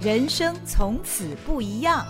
人生从此不一样。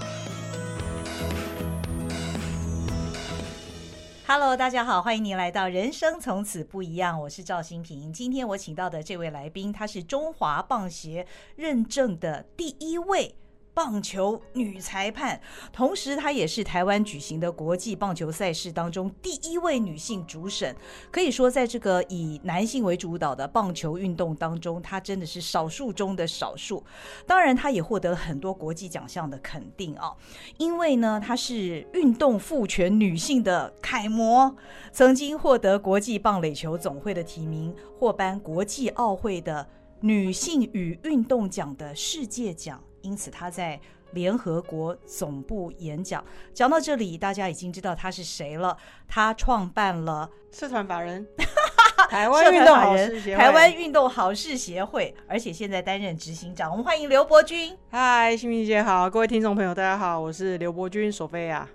Hello，大家好，欢迎您来到《人生从此不一样》，我是赵新平。今天我请到的这位来宾，他是中华棒协认证的第一位。棒球女裁判，同时她也是台湾举行的国际棒球赛事当中第一位女性主审。可以说，在这个以男性为主导的棒球运动当中，她真的是少数中的少数。当然，她也获得了很多国际奖项的肯定啊。因为呢，她是运动赋权女性的楷模，曾经获得国际棒垒球总会的提名，获颁国际奥会的女性与运动奖的世界奖。因此，他在联合国总部演讲。讲到这里，大家已经知道他是谁了。他创办了社团法人 台湾运动好事协会，台湾运动好事协会，而且现在担任执行长。我们欢迎刘伯钧。嗨，新明姐好，各位听众朋友，大家好，我是刘伯钧，索菲亚。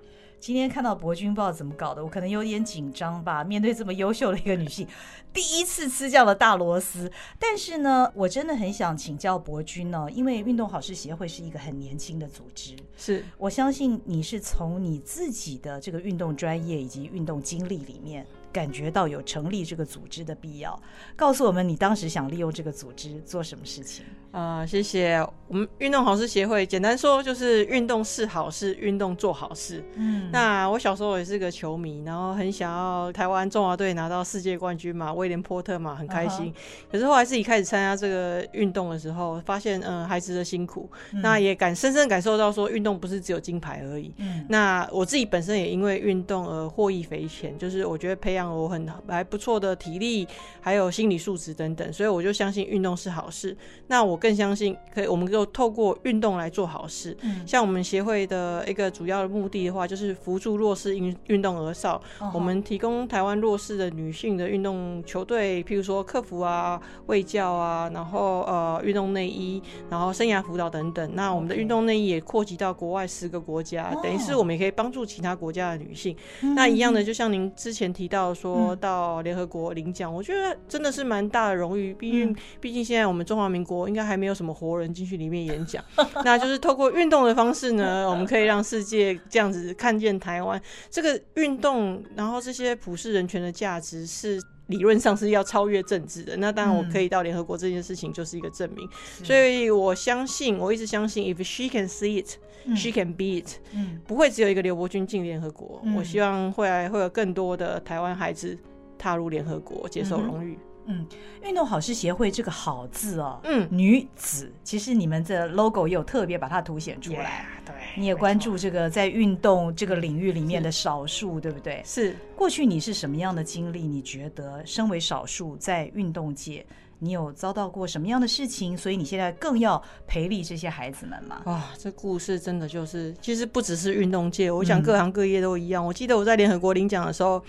今天看到博君，不知道怎么搞的，我可能有点紧张吧。面对这么优秀的一个女性，第一次吃这样的大螺丝。但是呢，我真的很想请教博君呢，因为运动好事协会是一个很年轻的组织，是我相信你是从你自己的这个运动专业以及运动经历里面。感觉到有成立这个组织的必要，告诉我们你当时想利用这个组织做什么事情？啊、呃，谢谢。我们运动好事协会，简单说就是运动是好事，运动做好事。嗯，那我小时候也是个球迷，然后很想要台湾中华队拿到世界冠军嘛，威廉波特嘛，很开心。Uh -huh. 可是后来自己开始参加这个运动的时候，发现嗯，孩子的辛苦，嗯、那也感深深感受到说，运动不是只有金牌而已。嗯，那我自己本身也因为运动而获益匪浅，就是我觉得培养。让我很还不错的体力，还有心理素质等等，所以我就相信运动是好事。那我更相信，可以我们就透过运动来做好事。嗯，像我们协会的一个主要的目的的话，就是扶助弱势运运动儿少。哦。我们提供台湾弱势的女性的运动球队，譬如说客服啊、卫教啊，然后呃运动内衣，然后生涯辅导等等。那我们的运动内衣也扩及到国外十个国家，哦，等于是我们也可以帮助其他国家的女性。嗯。那一样的，就像您之前提到。说到联合国领奖，我觉得真的是蛮大的荣誉。毕竟，毕竟现在我们中华民国应该还没有什么活人进去里面演讲。那就是透过运动的方式呢，我们可以让世界这样子看见台湾这个运动，然后这些普世人权的价值是理论上是要超越政治的。那当然，我可以到联合国这件事情就是一个证明。所以我相信，我一直相信，if she can see it。She can be it，嗯，不会只有一个刘伯钧进联合国，嗯。我希望会来会有更多的台湾孩子踏入联合国，接受荣誉。嗯，运动好事协会这个“好”字哦，嗯，女子，其实你们的 logo 也有特别把它凸显出来。Yeah, 对，你也关注这个在运动这个领域里面的少数，对不对？是。过去你是什么样的经历？你觉得身为少数在运动界？你有遭到过什么样的事情？所以你现在更要培力这些孩子们吗？啊，这故事真的就是，其实不只是运动界，我想各行各业都一样。嗯、我记得我在联合国领奖的时候，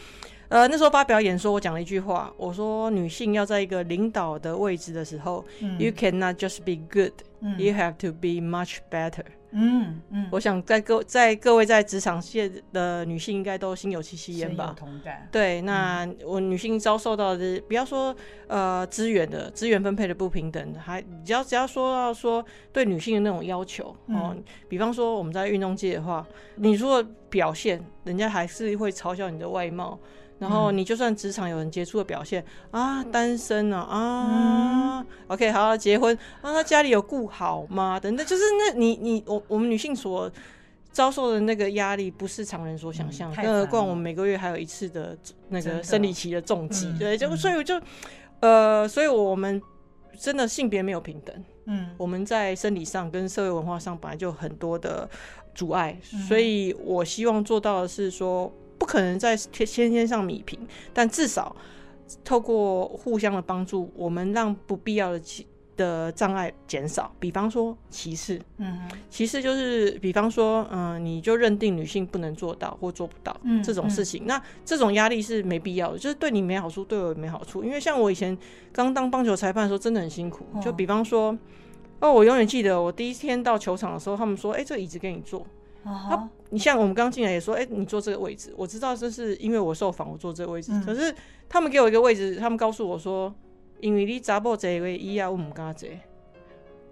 呃，那时候发表演说，我讲了一句话，我说女性要在一个领导的位置的时候、嗯、，You cannot just be good，you、嗯、have to be much better。嗯嗯，我想在各在各位在职场界的女性应该都心有戚戚焉吧？有同感。对，那我女性遭受到的，不要说呃资源的资源分配的不平等，还只要只要说到说对女性的那种要求哦，比方说我们在运动界的话，你如果表现，人家还是会嘲笑你的外貌。然后你就算职场有人杰出的表现、嗯、啊，单身啊啊、嗯、，OK，好，结婚啊，他家里有顾好吗？等等，就是那你你我我们女性所遭受的那个压力，不是常人所想象。更何况我们每个月还有一次的那个生理期的重击，对，就所以我就呃，所以我们真的性别没有平等。嗯，我们在生理上跟社会文化上本来就很多的阻碍，所以我希望做到的是说。不可能在天天天上米平，但至少透过互相的帮助，我们让不必要的的障碍减少。比方说歧视，嗯，歧视就是比方说，嗯、呃，你就认定女性不能做到或做不到、嗯、这种事情，嗯、那这种压力是没必要的，就是对你没好处，对我也没好处。因为像我以前刚当棒球裁判的时候，真的很辛苦。就比方说，哦，我永远记得我第一天到球场的时候，他们说：“哎、欸，这椅子给你坐。”啊，你像我们刚进来也说，哎、欸，你坐这个位置，我知道这是因为我受访，我坐这个位置、嗯。可是他们给我一个位置，他们告诉我说，因为你查某这个位，以后我唔敢坐。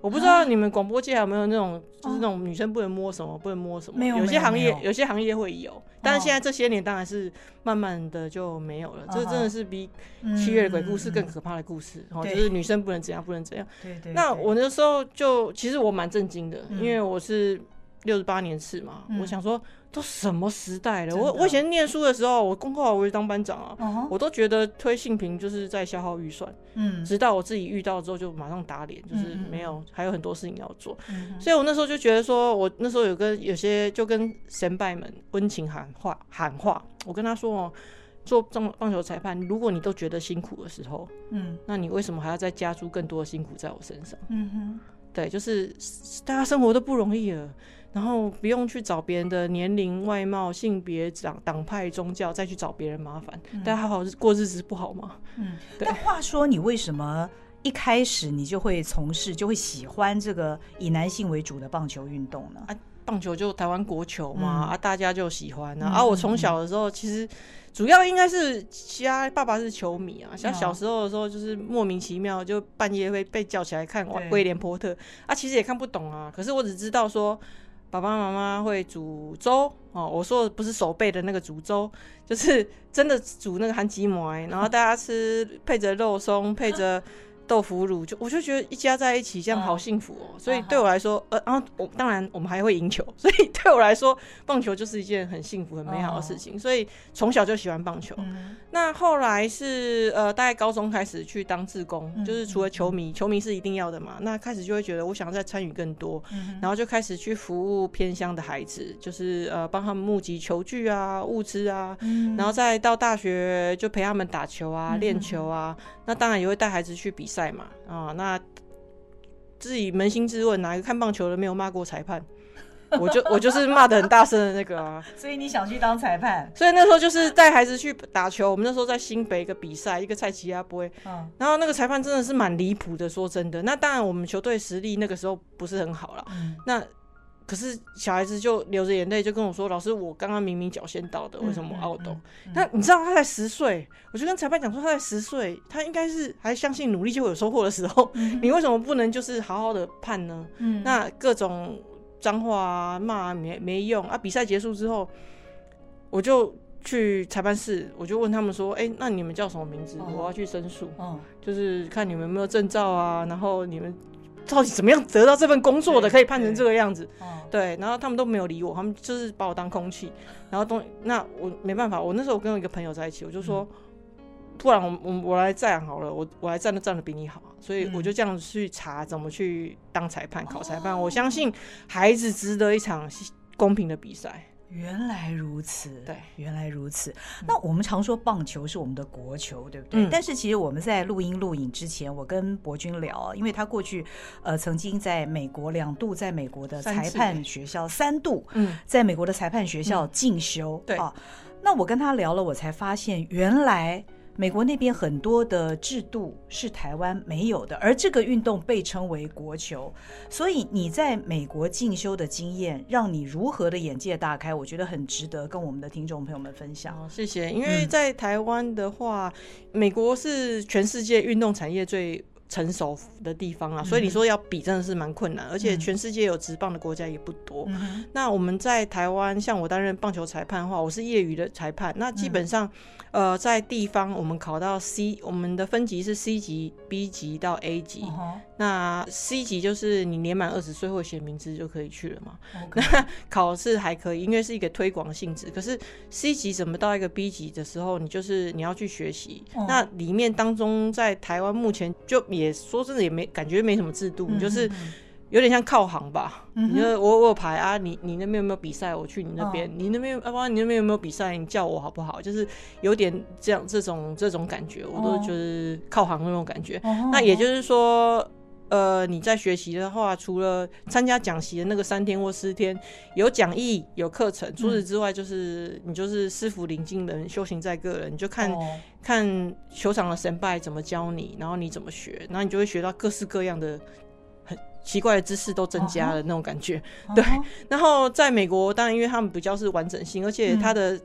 我不知道你们广播界有没有那种，就是那种女生不能摸什么，不能摸什么。没有，有些行业有，有些行业会有，但是现在这些年当然是慢慢的就没有了。这真的是比七月的鬼故事更可怕的故事，哦，就是女生不能怎样，不能怎样。对对。那我那时候就其实我蛮震惊的，因为我是六十八年次嘛，我想说。都什么时代了？我我以前念书的时候，我功课我就当班长啊，uh. 我都觉得推性平就是在消耗预算。嗯，直到我自己遇到之后，就马上打脸，就是没有，嗯、还有很多事情要做。嗯、所以我那时候就觉得说，我那时候有跟有些就跟先辈们温情喊话喊话，我跟他说哦，做棒棒球裁判，如果你都觉得辛苦的时候，嗯，那你为什么还要再加注更多的辛苦在我身上？嗯哼，对，就是大家生活都不容易了。然后不用去找别人的年龄、外貌、性别、党党派、宗教，再去找别人麻烦，嗯、大家好好过日子不好吗？嗯，对。但话说，你为什么一开始你就会从事、就会喜欢这个以男性为主的棒球运动呢？啊，棒球就台湾国球嘛，嗯、啊，大家就喜欢啊。嗯、啊，我从小的时候其实主要应该是家爸爸是球迷啊，像小时候的时候就是莫名其妙就半夜会被叫起来看威廉波特啊，其实也看不懂啊，可是我只知道说。爸爸妈妈会煮粥哦，我说的不是手背的那个煮粥，就是真的煮那个韩吉馍，然后大家吃配着肉松，配着。豆腐乳就我就觉得一家在一起这样好幸福哦，所以对我来说，呃，然后我当然我们还会赢球，所以对我来说，棒球就是一件很幸福、很美好的事情。所以从小就喜欢棒球。那后来是呃，大概高中开始去当志工，就是除了球迷，球迷是一定要的嘛。那开始就会觉得我想要再参与更多，然后就开始去服务偏乡的孩子，就是呃帮他们募集球具啊、物资啊，然后再到大学就陪他们打球啊、练球啊。那当然也会带孩子去比赛。嘛啊，那自己扪心自问，哪一个看棒球的没有骂过裁判？我就我就是骂的很大声的那个啊。所以你想去当裁判？所以那时候就是带孩子去打球。我们那时候在新北一个比赛，一个菜奇亚杯。嗯，然后那个裁判真的是蛮离谱的，说真的。那当然我们球队实力那个时候不是很好了。嗯，那。可是小孩子就流着眼泪就跟我说：“老师，我刚刚明明脚先到的，为什么我 out？” 那你知道他才十岁，我就跟裁判讲说他才十岁，他应该是还相信努力就会有收获的时候。你为什么不能就是好好的判呢？那各种脏话啊骂没没用啊！比赛结束之后，我就去裁判室，我就问他们说：“哎，那你们叫什么名字？我要去申诉。”就是看你们有没有证照啊，然后你们。到底怎么样得到这份工作的，可以判成这个样子？对，然后他们都没有理我，他们就是把我当空气。然后东，那我没办法，我那时候跟我一个朋友在一起，我就说，不然我我我来站好了，我我来站都站的比你好，所以我就这样子去查怎么去当裁判、考裁判。我相信孩子值得一场公平的比赛。原来如此，对，原来如此。那我们常说棒球是我们的国球，对不对？嗯、但是其实我们在录音录影之前，我跟博君聊，因为他过去呃曾经在美国两度在美国的裁判学校，三度嗯，在美国的裁判学校进修，嗯、对啊。那我跟他聊了，我才发现原来。美国那边很多的制度是台湾没有的，而这个运动被称为国球，所以你在美国进修的经验，让你如何的眼界大开，我觉得很值得跟我们的听众朋友们分享。哦，谢谢。因为在台湾的话，美国是全世界运动产业最成熟的地方啊，所以你说要比真的是蛮困难，而且全世界有职棒的国家也不多。嗯、那我们在台湾，像我担任棒球裁判的话，我是业余的裁判。那基本上，嗯、呃，在地方我们考到 C，我们的分级是 C 级、B 级到 A 级。嗯、那 C 级就是你年满二十岁会写名字就可以去了嘛。那考试还可以，因为是一个推广性质。可是 C 级怎么到一个 B 级的时候，你就是你要去学习。嗯、那里面当中，在台湾目前就也说真的也没感觉没什么制度，嗯、就是有点像靠行吧。嗯、你说我我有牌啊，你你那边有没有比赛？我去你那边，哦、你那边啊不，你那边有没有比赛？你叫我好不好？就是有点这样这种这种感觉，我都就是靠行那种感觉。哦、那也就是说，呃，你在学习的话，除了参加讲习的那个三天或四天，有讲义有课程，除此之外，就是、嗯、你就是师傅领进门，修行在个人，你就看。哦看球场的神拜怎么教你，然后你怎么学，然后你就会学到各式各样的很奇怪的知识都增加了那种感觉。Uh. 对，然后在美国，当然因为他们比较是完整性，而且他的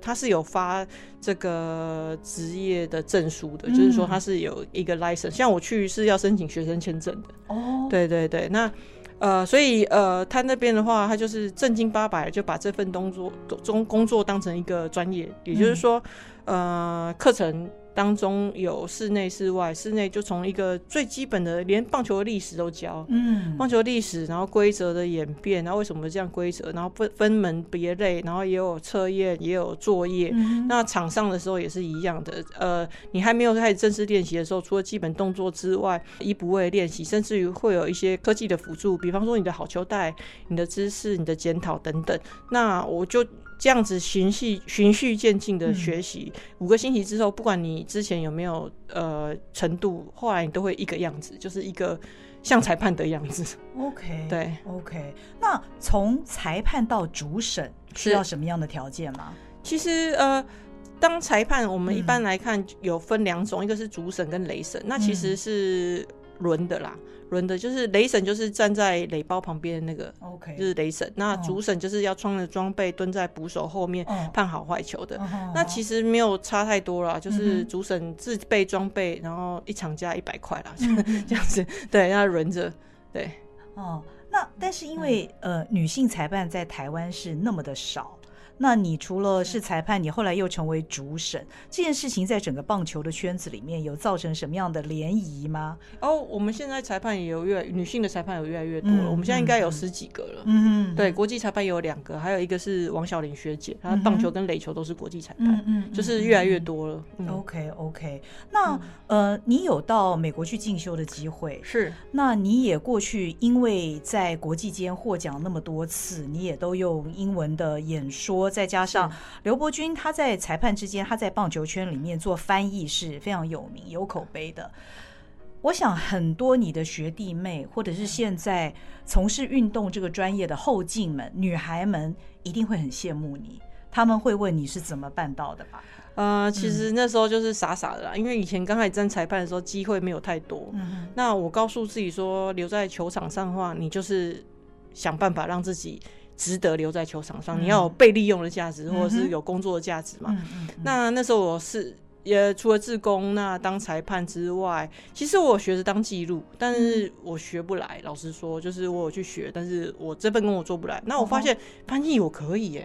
他是有发这个职业的证书的，嗯、就是说他是有一个 license。像我去是要申请学生签证的。哦，对对对，那呃，所以呃，他那边的话，他就是正经八百就把这份工作中工作当成一个专业，也就是说，嗯、呃，课程。当中有室内、室外，室内就从一个最基本的，连棒球的历史都教，嗯，棒球历史，然后规则的演变，然后为什么这样规则，然后分分门别类，然后也有测验，也有作业。嗯、那场上的时候也是一样的，呃，你还没有开始正式练习的时候，除了基本动作之外，一不会练习，甚至于会有一些科技的辅助，比方说你的好球带、你的姿势、你的检讨等等。那我就。这样子循序循序渐进的学习，嗯、五个星期之后，不管你之前有没有呃程度，后来你都会一个样子，就是一个像裁判的样子。OK，对，OK。那从裁判到主审需要什么样的条件吗？其实呃，当裁判我们一般来看有分两种，嗯、一个是主审跟雷审，那其实是。轮的啦，轮的就是雷神，就是站在垒包旁边那个，OK，就是雷神。那主审就是要穿着装备蹲在捕手后面判好坏球的。Oh. 那其实没有差太多啦，就是主审自备装备，然后一场加一百块啦，这样子。对，要轮着。对，哦，那但是因为呃，女性裁判在台湾是那么的少。那你除了是裁判，你后来又成为主审，这件事情在整个棒球的圈子里面有造成什么样的涟漪吗？哦，我们现在裁判也有越女性的裁判有越来越多了，嗯、我们现在应该有十几个了。嗯，对，国际裁判有两个，还有一个是王小玲学姐，她棒球跟垒球都是国际裁判，嗯嗯，就是越来越多了。嗯、OK OK，那、嗯、呃，你有到美国去进修的机会？是，那你也过去，因为在国际间获奖那么多次，你也都用英文的演说。再加上刘伯钧，他在裁判之间，他在棒球圈里面做翻译是非常有名、有口碑的。我想很多你的学弟妹，或者是现在从事运动这个专业的后进们、女孩们，一定会很羡慕你。他们会问你是怎么办到的吧？呃，其实那时候就是傻傻的啦，因为以前刚开始当裁判的时候，机会没有太多。嗯。那我告诉自己说，留在球场上的话，你就是想办法让自己。值得留在球场上，你要有被利用的价值，或者是有工作的价值嘛？那那时候我是也除了自工，那当裁判之外，其实我学着当记录，但是我学不来。老实说，就是我有去学，但是我这份工我做不来。那我发现翻译我可以耶。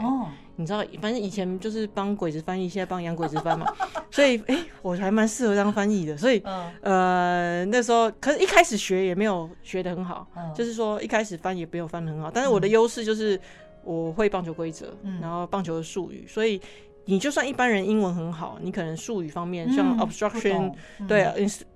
你知道，反正以前就是帮鬼子翻译，现在帮洋鬼子翻嘛，所以哎、欸，我还蛮适合当翻译的。所以，呃，那时候可是一开始学也没有学的很好，就是说一开始翻也没有翻得很好。但是我的优势就是我会棒球规则，然后棒球的术语，所以你就算一般人英文很好，你可能术语方面像 obstruction，对啊，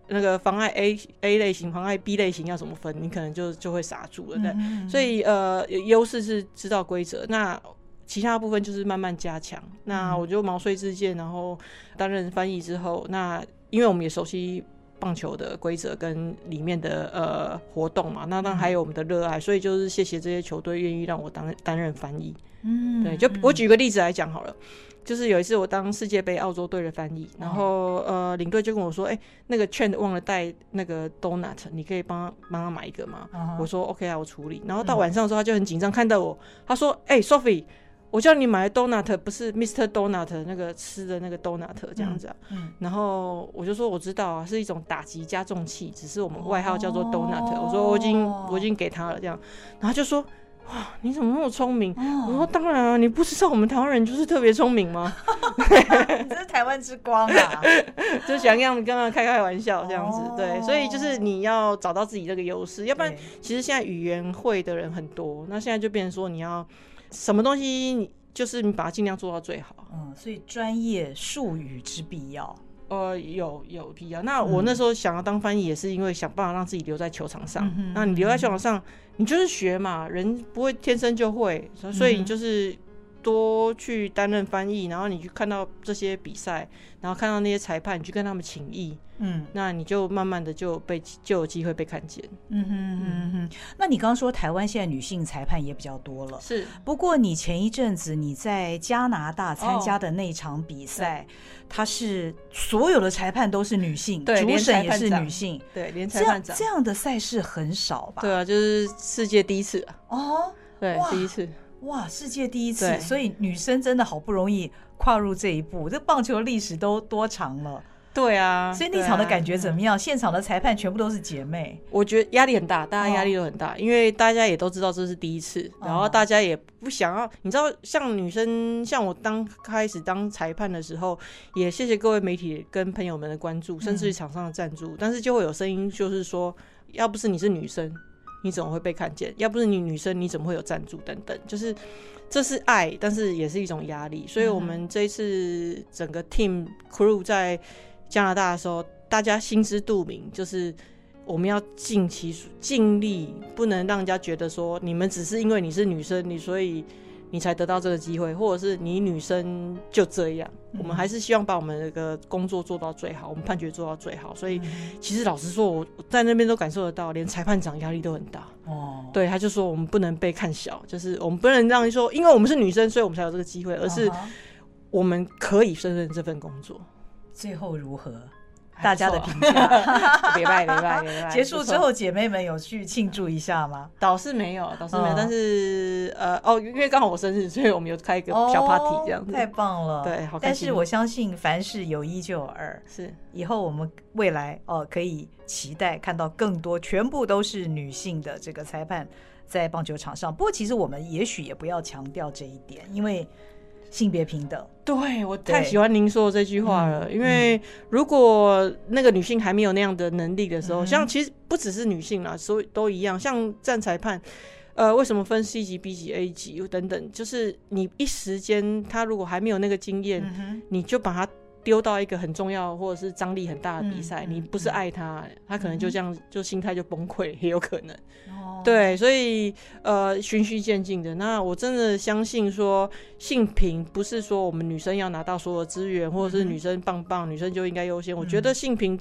那个妨碍 A A 类型，妨碍 B 类型要怎么分，你可能就就会傻住了。对，所以呃，优势是知道规则。那其他部分就是慢慢加强。那我就毛遂自荐，然后担任翻译之后，那因为我们也熟悉棒球的规则跟里面的呃活动嘛，那当然还有我们的热爱，所以就是谢谢这些球队愿意让我当担任翻译。嗯，对，就我举个例子来讲好了，就是有一次我当世界杯澳洲队的翻译，然后呃领队就跟我说，哎、欸，那个 Trent 忘了带那个 Donut，你可以帮帮他买一个吗？我说 OK 啊，我处理。然后到晚上的时候他就很紧张，看到我，他说，哎、欸、Sophie。我叫你买的 donut 不是 Mr. Donut 那个吃的那个 donut 这样子啊，嗯，然后我就说我知道啊，是一种打击加重器，只是我们外号叫做 donut。我说我已经我已经给他了这样，然后就说哇，你怎么那么聪明？我说当然啊，你不知道我们台湾人就是特别聪明吗？这是台湾之光啊，就想让刚刚开开玩笑这样子，对，所以就是你要找到自己这个优势，要不然其实现在语言会的人很多，那现在就变成说你要。什么东西，就是你把它尽量做到最好。嗯，所以专业术语之必要，呃，有有必要。那我那时候想要当翻译，也是因为想办法让自己留在球场上。嗯、那你留在球场上，你就是学嘛，人不会天生就会，所以你就是。多去担任翻译，然后你去看到这些比赛，然后看到那些裁判，你去跟他们请益，嗯，那你就慢慢的就被就有机会被看见。嗯哼嗯哼。那你刚刚说台湾现在女性裁判也比较多了，是。不过你前一阵子你在加拿大参加的那场比赛，它是所有的裁判都是女性，对，主审也是女性，对，连裁判长这样的赛事很少吧？对啊，就是世界第一次哦，对，第一次。哇，世界第一次，所以女生真的好不容易跨入这一步？这棒球历史都多长了？对啊，所以那场的感觉怎么样？啊、现场的裁判全部都是姐妹，我觉得压力很大，大家压力都很大，哦、因为大家也都知道这是第一次，然后大家也不想要，你知道，像女生，像我刚开始当裁判的时候，也谢谢各位媒体跟朋友们的关注，甚至于场上的赞助，嗯、但是就会有声音，就是说，要不是你是女生，你怎么会被看见？要不是你女生，你怎么会有赞助？等等，就是这是爱，但是也是一种压力，所以我们这一次整个 team crew 在。加拿大的时候，大家心知肚明，就是我们要尽其尽力，不能让人家觉得说你们只是因为你是女生，你所以你才得到这个机会，或者是你女生就这样。嗯、我们还是希望把我们那个工作做到最好，我们判决做到最好。所以，其实老实说，我在那边都感受得到，连裁判长压力都很大。哦，对，他就说我们不能被看小，就是我们不能让人说，因为我们是女生，所以我们才有这个机会，而是我们可以胜任这份工作。最后如何？大家的评价，别拜别拜别拜。结束之后，姐妹们有去庆祝一下吗？倒是没有，倒是没有。但是呃哦，因为刚好我生日，所以我们有开一个小 party 这样子。太棒了，对，好。但是我相信，凡事有一就有二，是以后我们未来哦可以期待看到更多，全部都是女性的这个裁判在棒球场上。不过，其实我们也许也不要强调这一点，因为。性别平等，对，我太喜欢您说的这句话了。因为如果那个女性还没有那样的能力的时候，嗯、像其实不只是女性啦，所以都一样。像站裁判，呃，为什么分 C 级、B 级、A 级等等？就是你一时间他如果还没有那个经验，嗯、你就把他。丢到一个很重要或者是张力很大的比赛，你不是爱他，嗯、他可能就这样就心态就崩溃，也有可能。哦、对，所以呃，循序渐进的。那我真的相信说，性平不是说我们女生要拿到所有资源，或者是女生棒棒，嗯、女生就应该优先。我觉得性平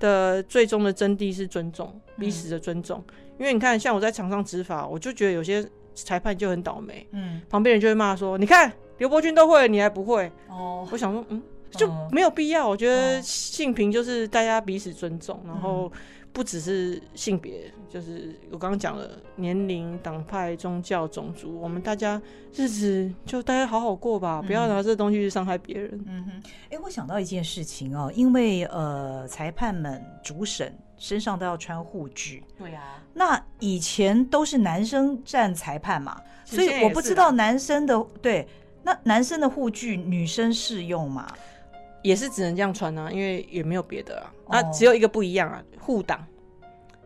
的最终的真谛是尊重，嗯、彼此的尊重。因为你看，像我在场上执法，我就觉得有些裁判就很倒霉。嗯，旁边人就会骂说：“你看刘伯君都会，你还不会？”哦，我想说，嗯。就没有必要，我觉得性平就是大家彼此尊重，然后不只是性别，就是我刚刚讲了年龄、党派、宗教、种族，我们大家日子就大家好好过吧，不要拿这东西去伤害别人。嗯哼，哎，我想到一件事情哦，因为呃，裁判们主审身上都要穿护具，对呀，那以前都是男生站裁判嘛，所以我不知道男生的对，那男生的护具女生适用吗？也是只能这样穿啊，因为也没有别的啊。那、oh. 只有一个不一样啊，护挡。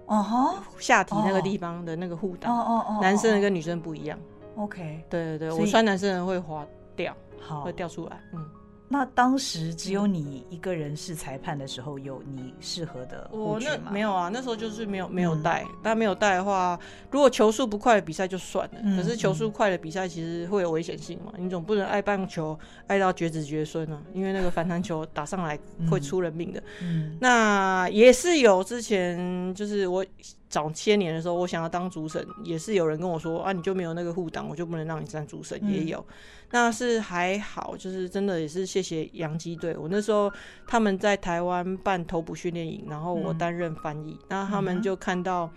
哦哈，下体那个地方的那个护挡。哦哦哦，男生的跟女生不一样。OK，对对对，我穿男生的会滑掉，好会掉出来。嗯。那当时只有你一个人是裁判的时候，有你适合的护具吗？我那没有啊，那时候就是没有没有带。嗯、但没有带的话，如果球速不快的比赛就算了。嗯、可是球速快的比赛其实会有危险性嘛，嗯、你总不能爱棒球爱到绝子绝孙啊，因为那个反弹球打上来会出人命的。那也是有之前就是我。早些年的时候，我想要当主审，也是有人跟我说啊，你就没有那个护挡，我就不能让你站主审。嗯、也有，那是还好，就是真的也是谢谢洋基队。我那时候他们在台湾办投捕训练营，然后我担任翻译，嗯、那他们就看到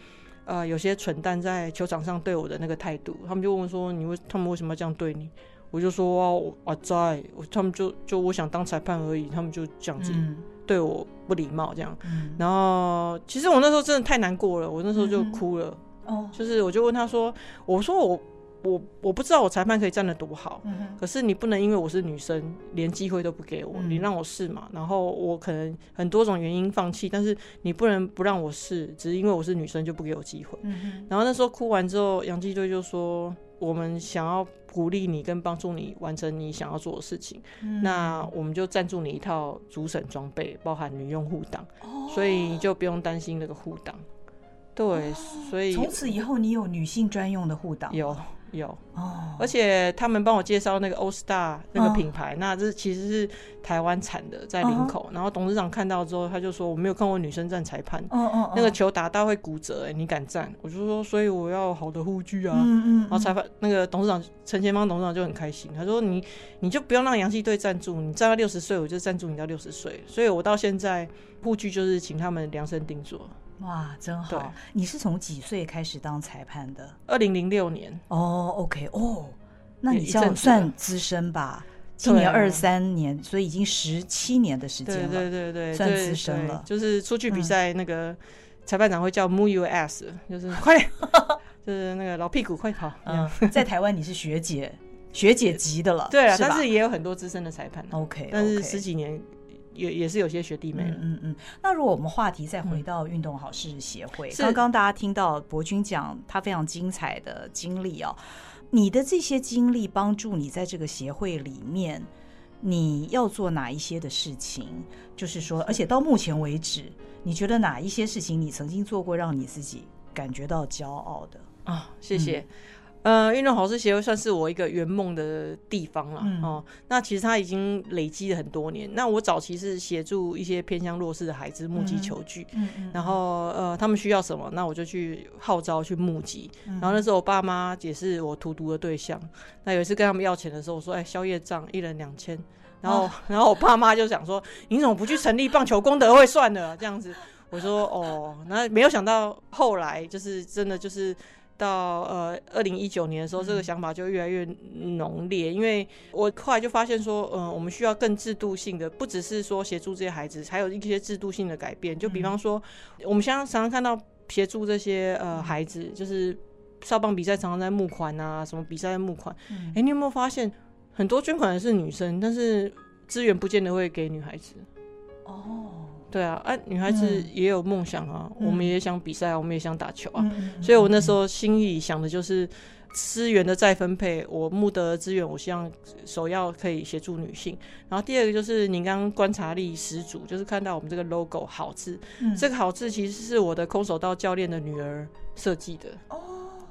呃有些蠢蛋在球场上对我的那个态度，他们就问说，你为他们为什么要这样对你？我就说啊，我啊在，他们就就我想当裁判而已，他们就这样子。嗯对我不礼貌这样，嗯、然后其实我那时候真的太难过了，我那时候就哭了。嗯、哦，就是我就问他说：“我说我我我不知道我裁判可以站得多好，嗯、可是你不能因为我是女生，连机会都不给我，嗯、你让我试嘛。然后我可能很多种原因放弃，但是你不能不让我试，只是因为我是女生就不给我机会。嗯、然后那时候哭完之后，杨基队就说。”我们想要鼓励你跟帮助你完成你想要做的事情，嗯、那我们就赞助你一套主审装备，包含女用护挡，哦、所以你就不用担心那个护挡。对，哦、所以从此以后你有女性专用的护挡？有。有哦，而且他们帮我介绍那个 All Star 那个品牌，哦、那这其实是台湾产的，在林口。哦、然后董事长看到之后，他就说：“我没有看过女生站裁判，哦哦哦、那个球打到会骨折，哎，你敢站？”我就说：“所以我要好的护具啊。嗯嗯”然后裁判那个董事长陈前方董事长就很开心，他说：“你你就不用让洋基队赞助，你站到六十岁，我就赞助你到六十岁。”所以，我到现在护具就是请他们量身定做。哇，真好！你是从几岁开始当裁判的？二零零六年。哦，OK，哦，那你这样算资深吧？今年二三年，所以已经十七年的时间了，对对对对，算资深了。就是出去比赛，那个裁判长会叫 move your ass，就是快点，就是那个老屁股快跑。嗯，在台湾你是学姐，学姐级的了，对啊，但是也有很多资深的裁判。OK，但是十几年也也是有些学弟妹。嗯嗯。那如果我们话题再回到运动好事协会，刚刚大家听到博君讲他非常精彩的经历哦。你的这些经历帮助你在这个协会里面，你要做哪一些的事情？就是说，而且到目前为止，你觉得哪一些事情你曾经做过，让你自己感觉到骄傲的？啊，谢谢。嗯呃，运动好事协会算是我一个圆梦的地方了、嗯、哦。那其实它已经累积了很多年。那我早期是协助一些偏向弱势的孩子募集球具，嗯嗯、然后呃，他们需要什么，那我就去号召去募集。嗯、然后那时候我爸妈也是我荼毒的对象。那有一次跟他们要钱的时候，我说：“哎，宵夜账一人两千。”然后，哦、然后我爸妈就想说：“你怎么不去成立棒球功德会算了？”这样子，我说：“哦。”那没有想到后来就是真的就是。到呃二零一九年的时候，这个想法就越来越浓烈，因为我后来就发现说，嗯，我们需要更制度性的，不只是说协助这些孩子，还有一些制度性的改变。就比方说，我们常常看到协助这些呃孩子，就是少棒比赛常常在募款啊，什么比赛在募款。哎、欸，你有没有发现很多捐款的是女生，但是资源不见得会给女孩子？哦。对啊，哎、啊，女孩子也有梦想啊，嗯、我们也想比赛啊，我们也想打球啊，嗯、所以我那时候心里想的就是资源的再分配。我募得资源，我希望首要可以协助女性。然后第二个就是您刚刚观察力十足，就是看到我们这个 logo 好字，嗯、这个好字其实是我的空手道教练的女儿设计的。哦，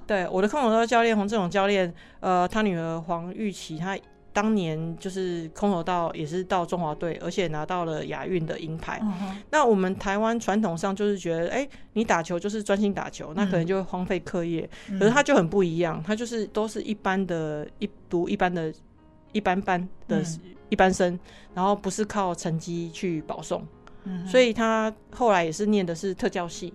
对，我的空手道教练洪志勇教练，呃，他女儿黄玉琪，她。当年就是空手道也是到中华队，而且拿到了亚运的银牌。Uh. 那我们台湾传统上就是觉得，哎、欸，你打球就是专心打球，那可能就会荒废课业。嗯、可是他就很不一样，他就是都是一般的，一读一般的，一般般的一般生，然后不是靠成绩去保送。Uh. 所以他后来也是念的是特教系。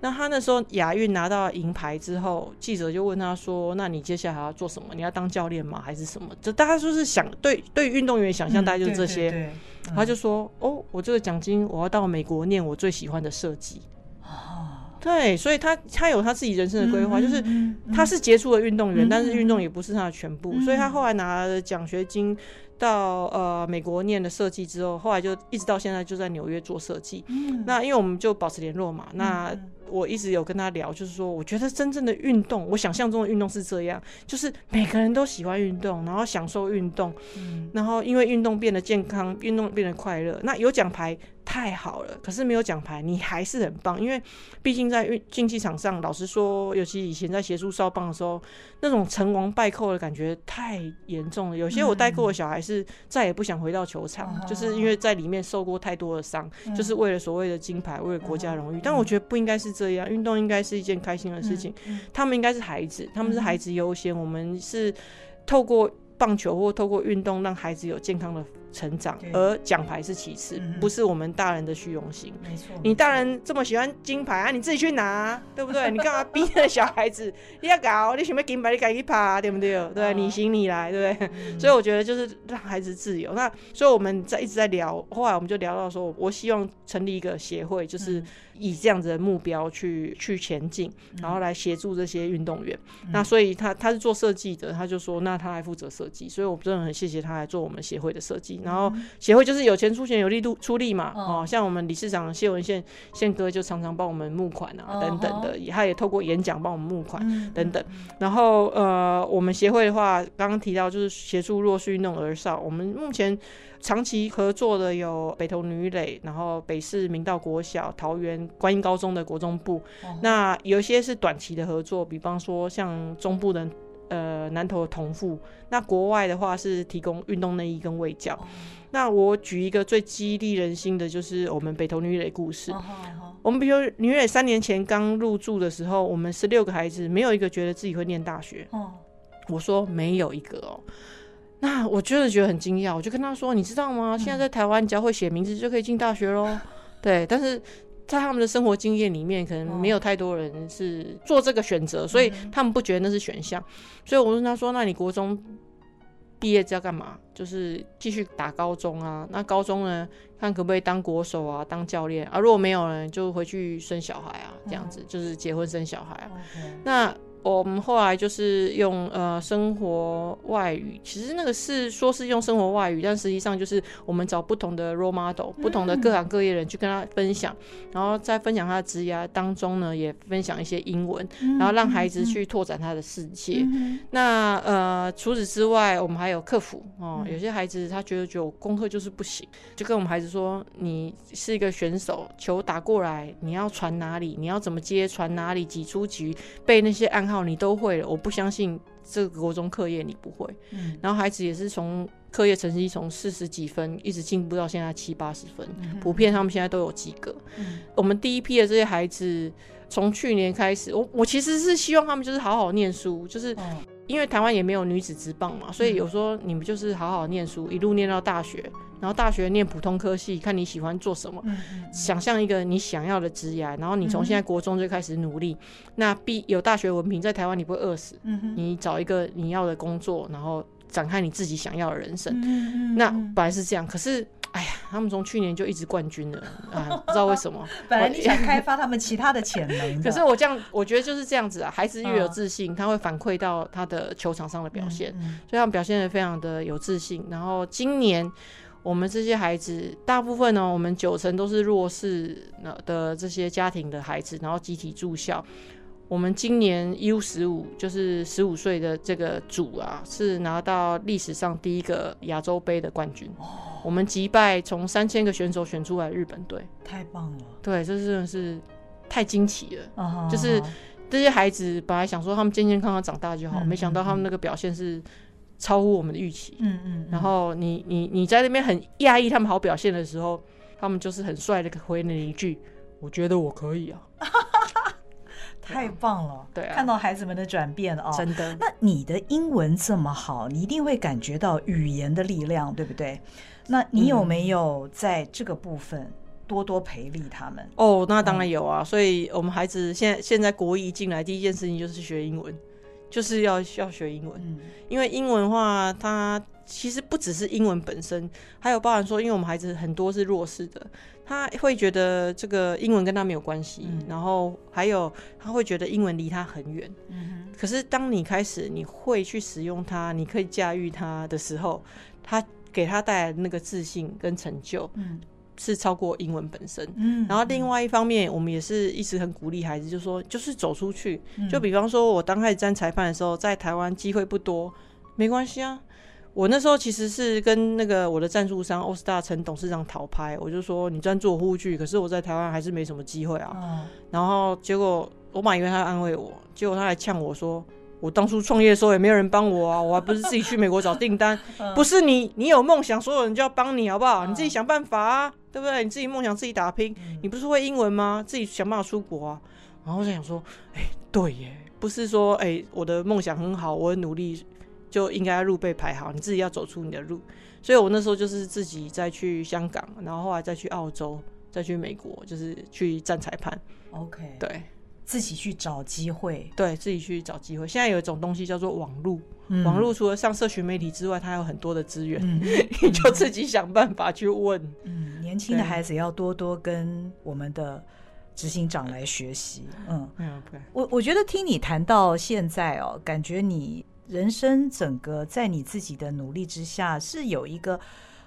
那他那时候亚运拿到银牌之后，记者就问他说：“那你接下来还要做什么？你要当教练吗？还是什么？”就大家就是想对对运动员想象，大概就是这些。嗯、对对对嗯、他就说：“哦，我这个奖金我要到美国念我最喜欢的设计。”哦，对，所以他他有他自己人生的规划，嗯、就是他是杰出的运动员，嗯、但是运动也不是他的全部，嗯、所以他后来拿了奖学金。到呃美国念了设计之后，后来就一直到现在就在纽约做设计。嗯，那因为我们就保持联络嘛，那我一直有跟他聊，就是说我觉得真正的运动，我想象中的运动是这样，就是每个人都喜欢运动，然后享受运动，嗯，然后因为运动变得健康，运动变得快乐，那有奖牌。太好了，可是没有奖牌，你还是很棒。因为毕竟在运竞技场上，老实说，尤其以前在协助少棒的时候，那种成王败寇的感觉太严重了。有些我带过的小孩是再也不想回到球场，嗯、就是因为在里面受过太多的伤，嗯、就是为了所谓的金牌，为了国家荣誉。嗯、但我觉得不应该是这样，运动应该是一件开心的事情。嗯、他们应该是孩子，他们是孩子优先，嗯、我们是透过棒球或透过运动让孩子有健康的。成长，而奖牌是其次，嗯、不是我们大人的虚荣心。没错，你大人这么喜欢金牌啊，你自己去拿，对不对？你干嘛逼着小孩子？你要搞，你想要金牌，你赶紧爬，对不对？哦、对，你行你来，对不对？嗯、所以我觉得就是让孩子自由。那所以我们在一直在聊，后来我们就聊到说，我希望成立一个协会，就是。以这样子的目标去去前进，然后来协助这些运动员。嗯、那所以他他是做设计的，他就说那他来负责设计。所以我真的很谢谢他来做我们协会的设计。然后协会就是有钱出钱，有力度出力嘛。哦，像我们理事长谢文宪宪哥就常常帮我们募款啊，等等的。他也透过演讲帮我们募款等等。然后呃，我们协会的话，刚刚提到就是协助弱势运动儿少。我们目前。长期合作的有北投女垒，然后北市明道国小、桃园观音高中的国中部。哦、那有一些是短期的合作，比方说像中部的呃南投的同父。那国外的话是提供运动内衣跟卫教。哦、那我举一个最激励人心的，就是我们北投女垒故事。我们比如女垒三年前刚入住的时候，我们十六个孩子没有一个觉得自己会念大学。哦、我说没有一个哦。那我真的觉得很惊讶，我就跟他说：“你知道吗？现在在台湾，你只要会写名字就可以进大学喽。”对，但是在他们的生活经验里面，可能没有太多人是做这个选择，所以他们不觉得那是选项。所以我问他说：“那你国中毕业要干嘛？就是继续打高中啊。那高中呢，看可不可以当国手啊，当教练啊。如果没有呢，就回去生小孩啊，这样子、嗯、就是结婚生小孩啊。那我们后来就是用呃生活外语，其实那个是说是用生活外语，但实际上就是我们找不同的 role model，不同的各行各业人去跟他分享，嗯、然后在分享他的职业当中呢，也分享一些英文，然后让孩子去拓展他的世界。嗯、那呃除此之外，我们还有客服哦，有些孩子他觉得就功课就是不行，就跟我们孩子说，你是一个选手，球打过来你要传哪里，你要怎么接传哪里，几出局被那些暗号。你都会了，我不相信这个国中课业你不会。嗯，然后孩子也是从课业成绩从四十几分一直进步到现在七八十分，嗯，普遍他们现在都有及格。嗯，我们第一批的这些孩子从去年开始，我我其实是希望他们就是好好念书，就是。嗯因为台湾也没有女子职棒嘛，所以有时候你们就是好好念书，一路念到大学，然后大学念普通科系，看你喜欢做什么，想象一个你想要的职业，然后你从现在国中就开始努力，那必有大学文凭，在台湾你不会饿死，你找一个你要的工作，然后展开你自己想要的人生，那本来是这样，可是。他们从去年就一直冠军了 啊！不知道为什么。本来你想开发他们其他的潜能，可是我这样，我觉得就是这样子啊。孩子越有自信，他会反馈到他的球场上的表现，所以他们表现的非常的有自信。然后今年我们这些孩子，大部分呢，我们九成都是弱势的这些家庭的孩子，然后集体住校。我们今年 U 十五就是十五岁的这个组啊，是拿到历史上第一个亚洲杯的冠军。哦，我们击败从三千个选手选出来日本队，太棒了！对，这真的是太惊奇了。哦，就是这些孩子本来想说他们健健康康长大就好，嗯，没想到他们那个表现是超乎我们的预期。嗯嗯。然后你你你在那边很讶异他们好表现的时候，他们就是很帅的回了一句：“我觉得我可以啊。” 太棒了，对啊，看到孩子们的转变哦，真的。那你的英文这么好，你一定会感觉到语言的力量，对不对？那你有没有在这个部分多多培力他们？嗯、哦，那当然有啊。所以我们孩子现在现在国一进来，第一件事情就是学英文，就是要要学英文，嗯、因为英文的话，它其实不只是英文本身，还有包含说，因为我们孩子很多是弱势的。他会觉得这个英文跟他没有关系，嗯，然后还有他会觉得英文离他很远。嗯，可是当你开始你会去使用它，你可以驾驭它的时候，他给他带来的那个自信跟成就，嗯，是超过英文本身。嗯，然后另外一方面，我们也是一直很鼓励孩子，就说就是走出去。就比方说，我刚开始站裁判的时候，在台湾机会不多，没关系啊。我那时候其实是跟那个我的赞助商欧 star 陈董事长讨拍，我就说你专做护具，可是我在台湾还是没什么机会啊。嗯、然后结果我本以为他安慰我，结果他还呛我说，我当初创业的时候也没有人帮我啊，我还不是自己去美国找订单，嗯、不是你你有梦想，所有人就要帮你好不好？嗯、你自己想办法啊，对不对？你自己梦想自己打拼，嗯、你不是会英文吗？自己想办法出国啊。然后我就想说，哎、欸，对耶，不是说哎、欸、我的梦想很好，我很努力。就应该路被排好，你自己要走出你的路。所以我那时候就是自己再去香港，然后后来再去澳洲，再去美国，就是去站裁判。OK，对，自己去找机会，对自己去找机会。现在有一种东西叫做网路，嗯、网路除了上社群媒体之外，它有很多的资源，嗯、你就自己想办法去问。嗯，年轻的孩子要多多跟我们的执行长来学习。嗯，嗯，okay. 我我觉得听你谈到现在哦，感觉你。人生整个在你自己的努力之下，是有一个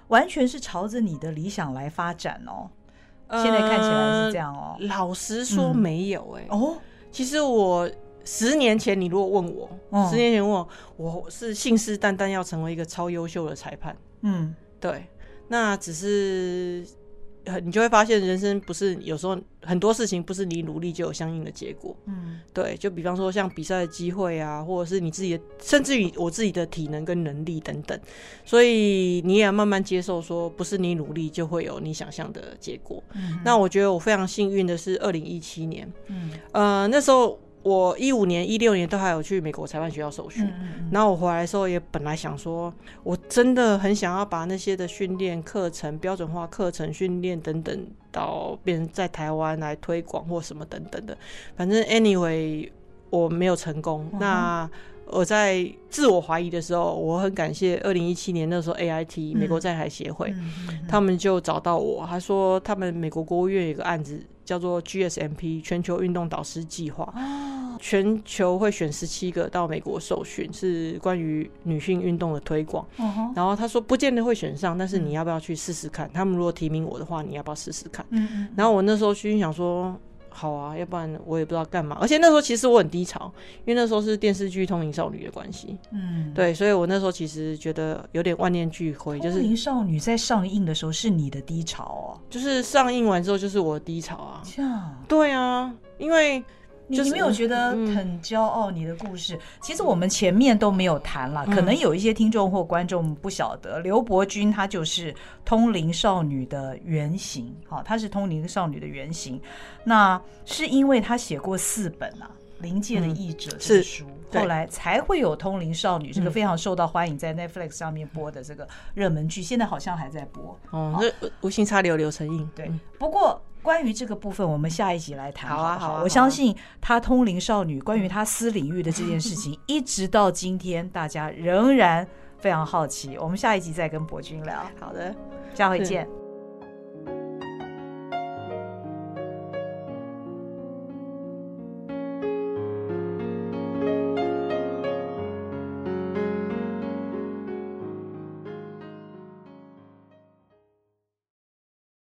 完全是朝着你的理想来发展哦。现在看起来是这样哦。呃、老实说，没有哎、欸。哦、嗯，其实我十年前，你如果问我，哦、十年前问我，我是信誓旦旦要成为一个超优秀的裁判。嗯，对，那只是。你就会发现，人生不是有时候很多事情不是你努力就有相应的结果。嗯，对，就比方说像比赛的机会啊，或者是你自己的，甚至于我自己的体能跟能力等等，所以你也要慢慢接受，说不是你努力就会有你想象的结果。嗯，那我觉得我非常幸运的是，二零一七年，嗯，呃，那时候。我一五年、一六年都还有去美国裁判学校受训，嗯、然后我回来的时候也本来想说，我真的很想要把那些的训练课程、标准化课程训练等等，到变成在台湾来推广或什么等等的。反正 anyway，我没有成功。嗯、那我在自我怀疑的时候，我很感谢二零一七年那时候 AIT、嗯、美国在台协会，他们就找到我，他说他们美国国务院有个案子叫做 GSMP 全球运动导师计划，哦、全球会选十七个到美国受训，是关于女性运动的推广。哦、然后他说不见得会选上，但是你要不要去试试看？嗯、他们如果提名我的话，你要不要试试看？然后我那时候心想说。好啊，要不然我也不知道干嘛。而且那时候其实我很低潮，因为那时候是电视剧《通灵少女》的关系。嗯，对，所以我那时候其实觉得有点万念俱灰。就是《通灵少女》在上映的时候是你的低潮哦，就是上映完之后就是我的低潮啊。这样。对啊，因为。就是、你没有觉得很骄傲？你的故事，嗯、其实我们前面都没有谈了。嗯、可能有一些听众或观众不晓得，刘伯君他就是通灵少女的原型。好，她是通灵少女的原型。那是因为她写过四本啊，《灵界的译者》这个书，后来才会有《通灵少女》这个非常受到欢迎，在 Netflix 上面播的这个热门剧，现在好像还在播。哦，那无心插柳柳成荫。对，不过。关于这个部分，我们下一集来谈。好啊，好啊。我相信她通灵少女关于她私领域的这件事情，一直到今天，大家仍然非常好奇。我们下一集再跟博君聊。好的，下回见。